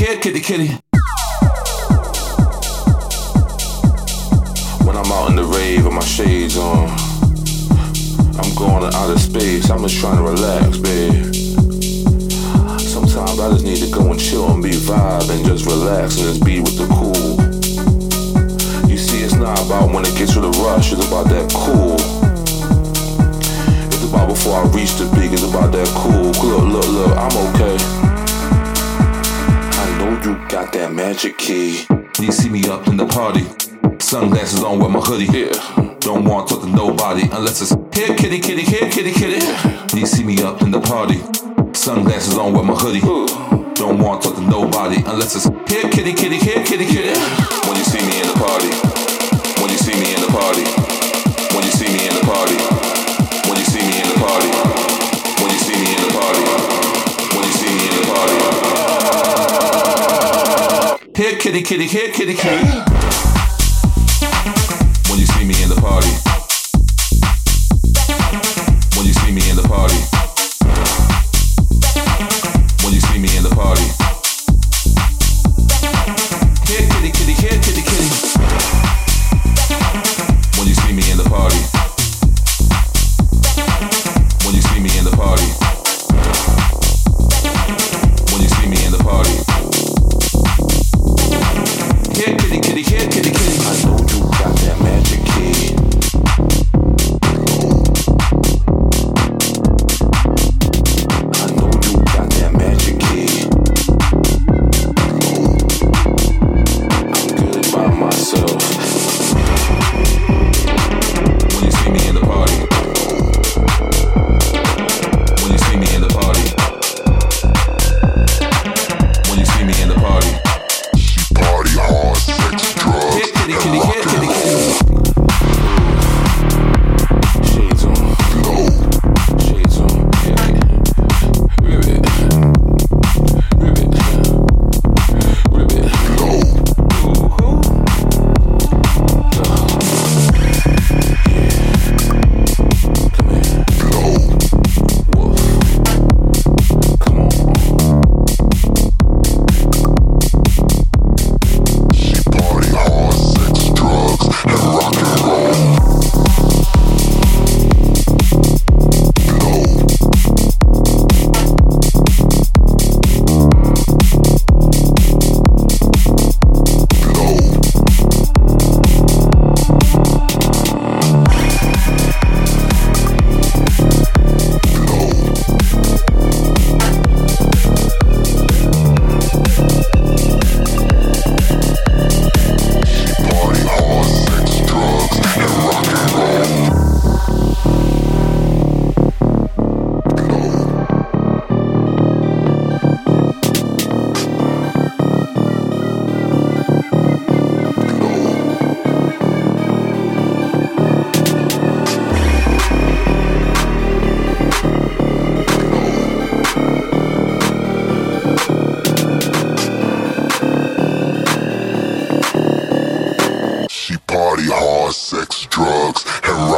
kitty, kitty, kitty. When I'm out in the rave with my shades on, I'm going to outer space. I'm just trying to relax, babe. Sometimes I just need to go and chill and be vibe and just relax and just be with the cool. You see, it's not about when it gets to the rush, it's about that cool. It's about before I reach the peak, it's about that cool. Look, look, look, I'm okay. You got that magic key. You see me up in the party, sunglasses on with my hoodie. Yeah. Don't want to talk to nobody unless it's here, kitty, kitty, here, kitty, kitty. When you see me up in the party, sunglasses on with my hoodie. Don't want to talk to nobody unless it's here, kitty, kitty, here, kitty, kitty. When you see me in the party, when you see me in the party, when you see me in the party, when you see me in the party, when you see me in the party, when you see me in the party. Here, kitty, kitty, here, kitty, kitty. When you see me in the party. sex, drugs, heroin.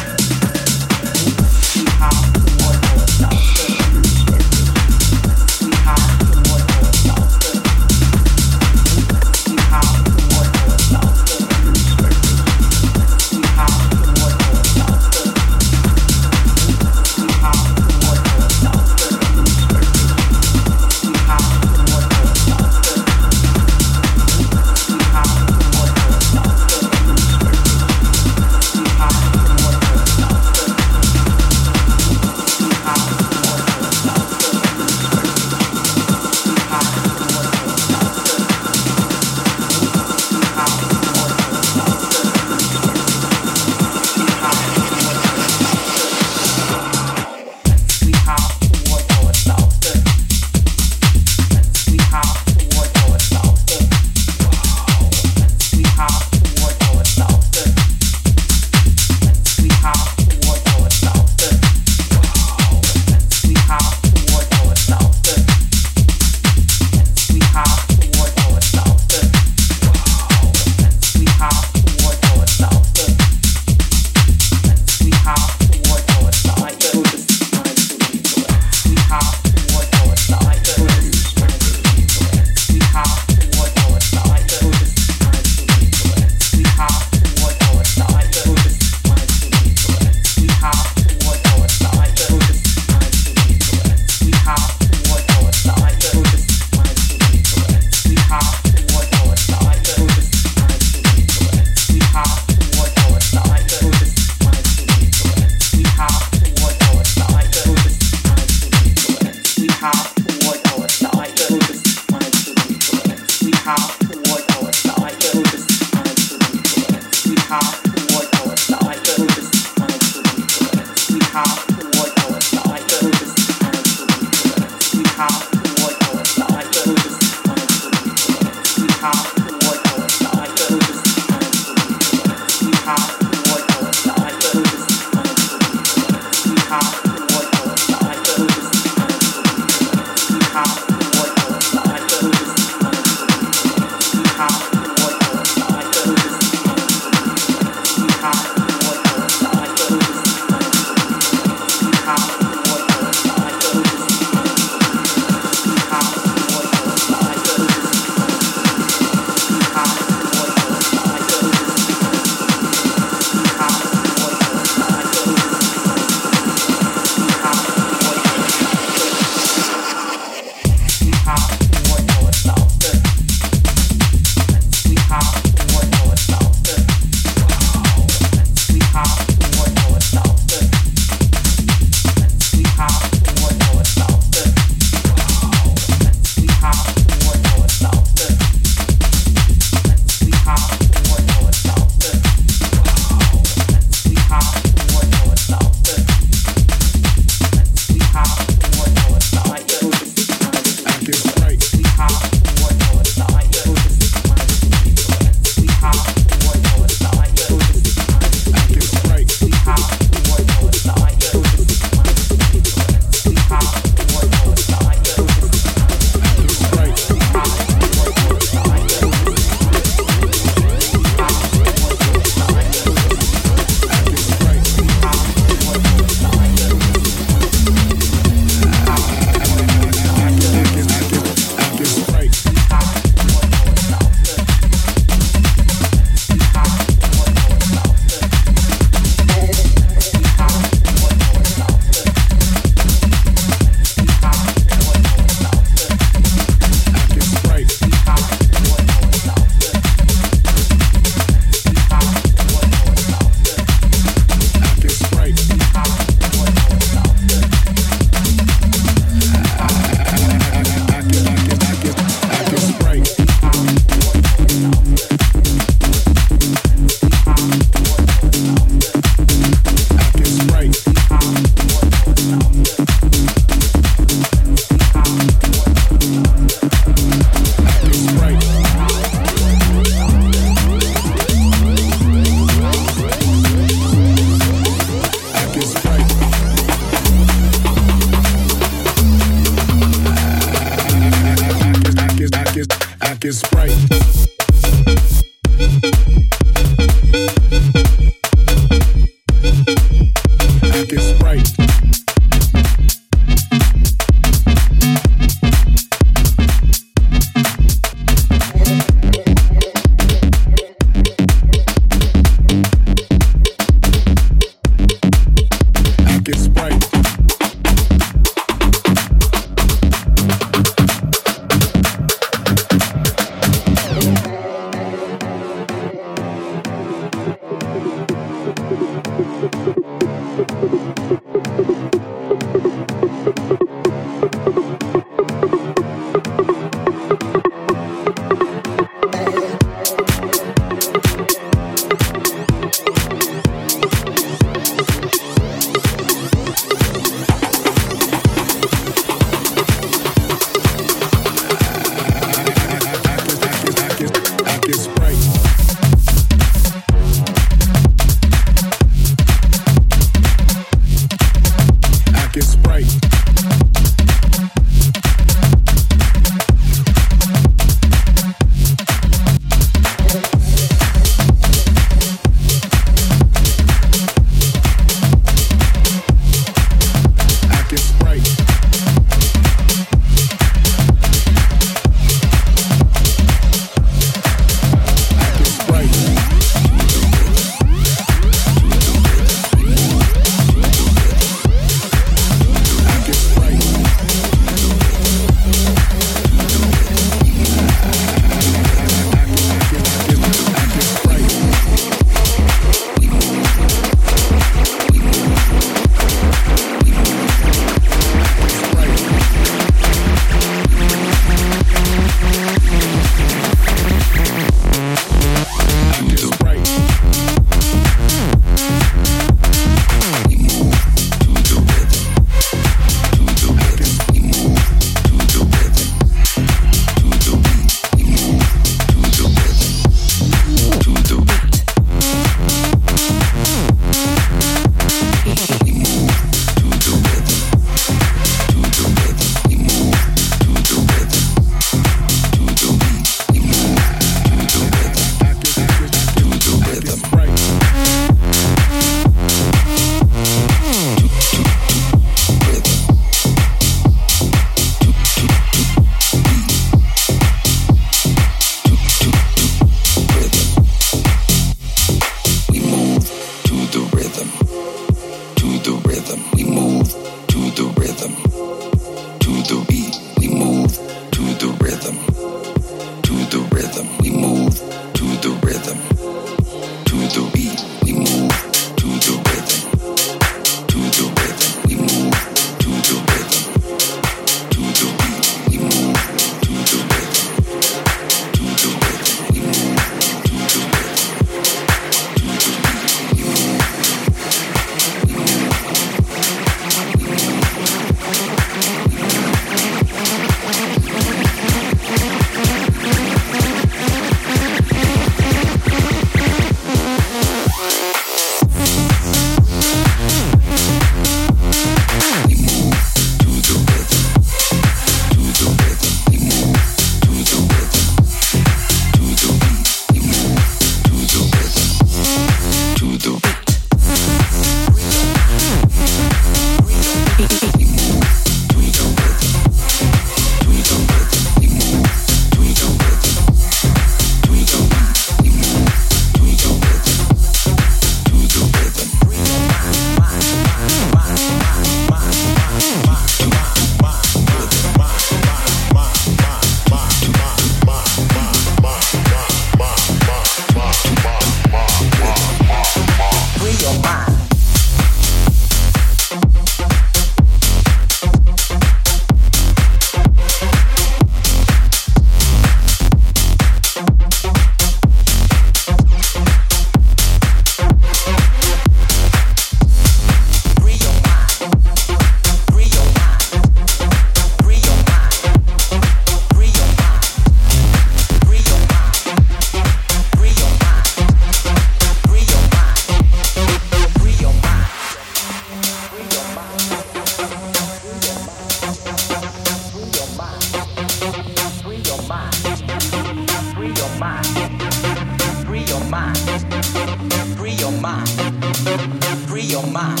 Free your mind.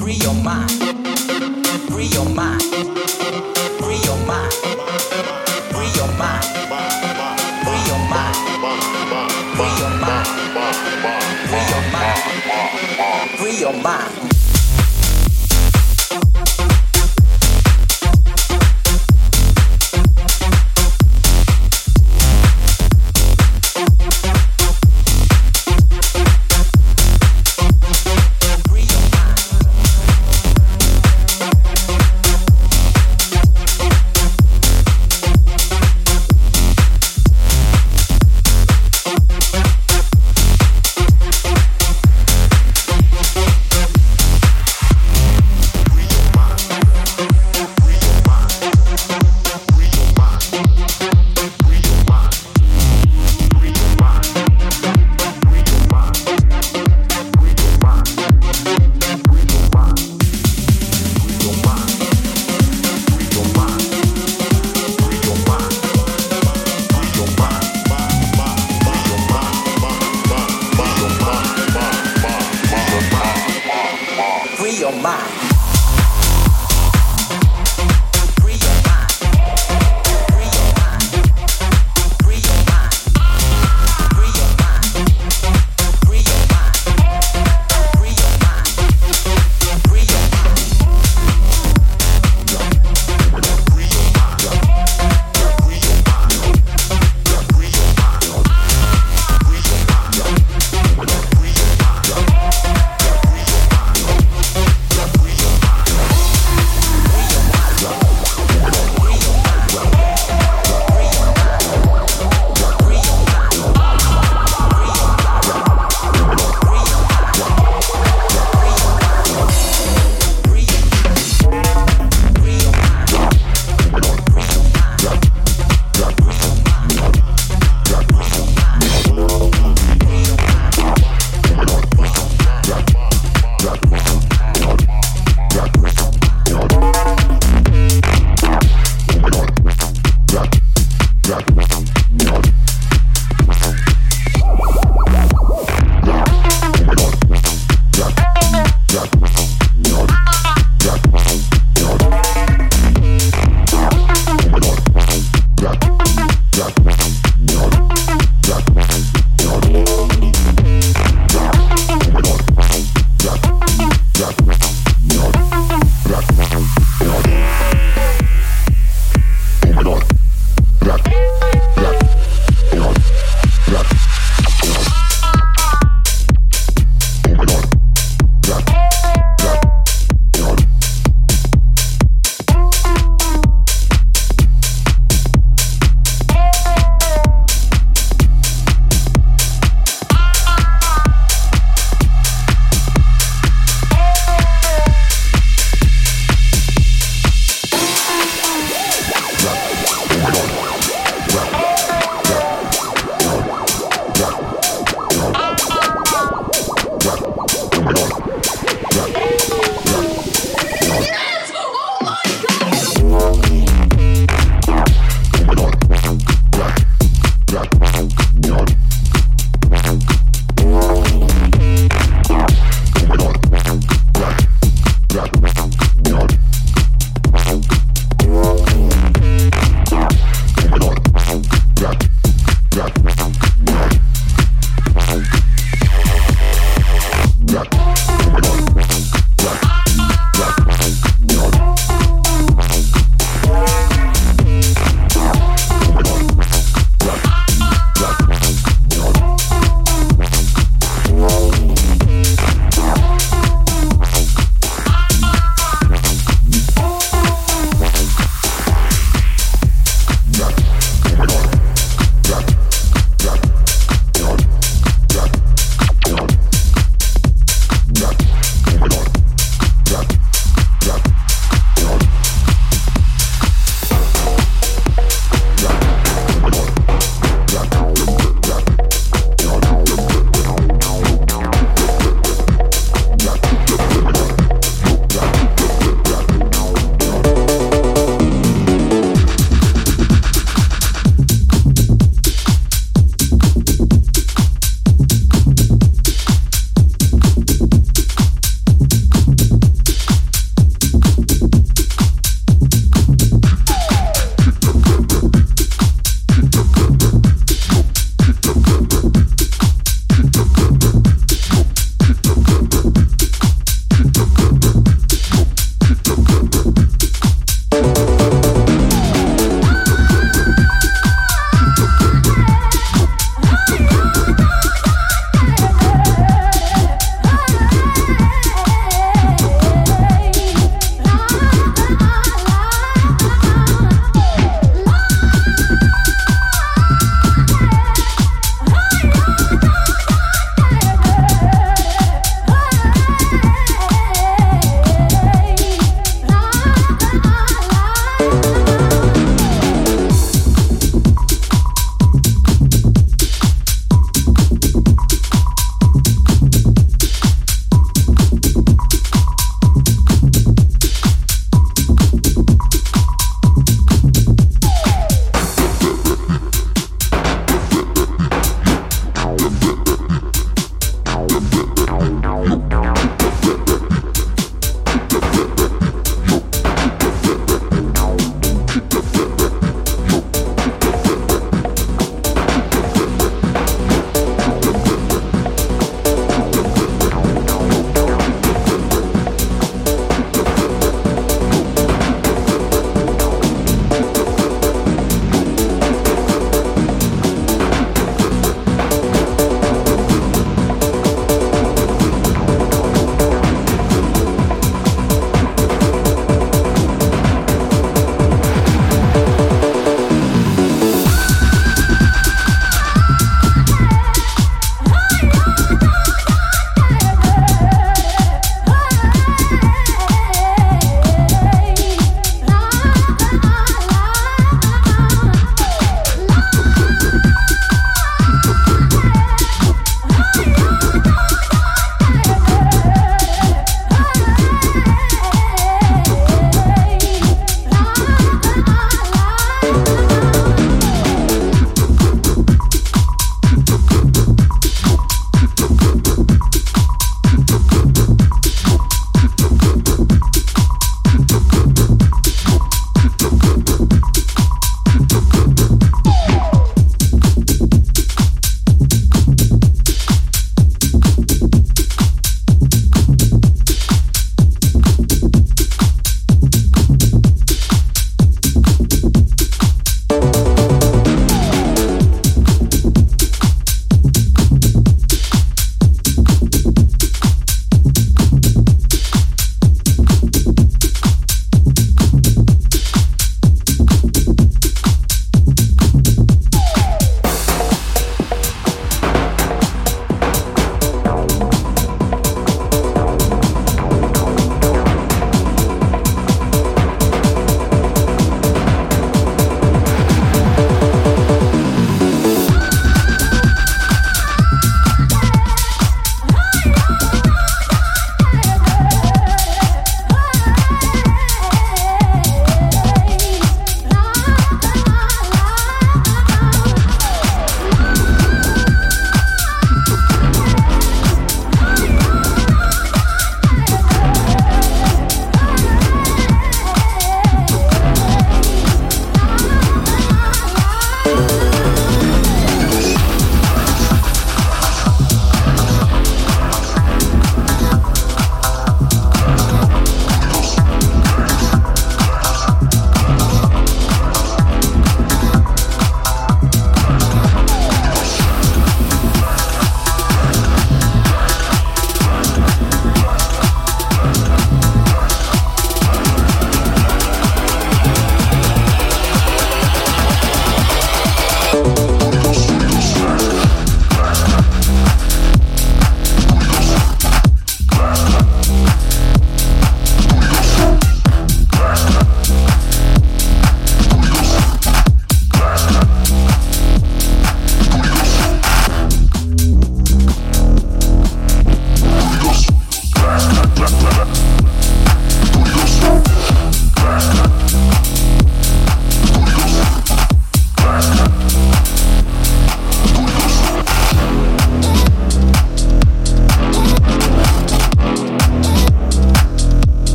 Free your mind. Free your mind. Free your mind. Free your mind. Free your mind. Free your mind. Free your mind. Free your mind.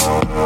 Oh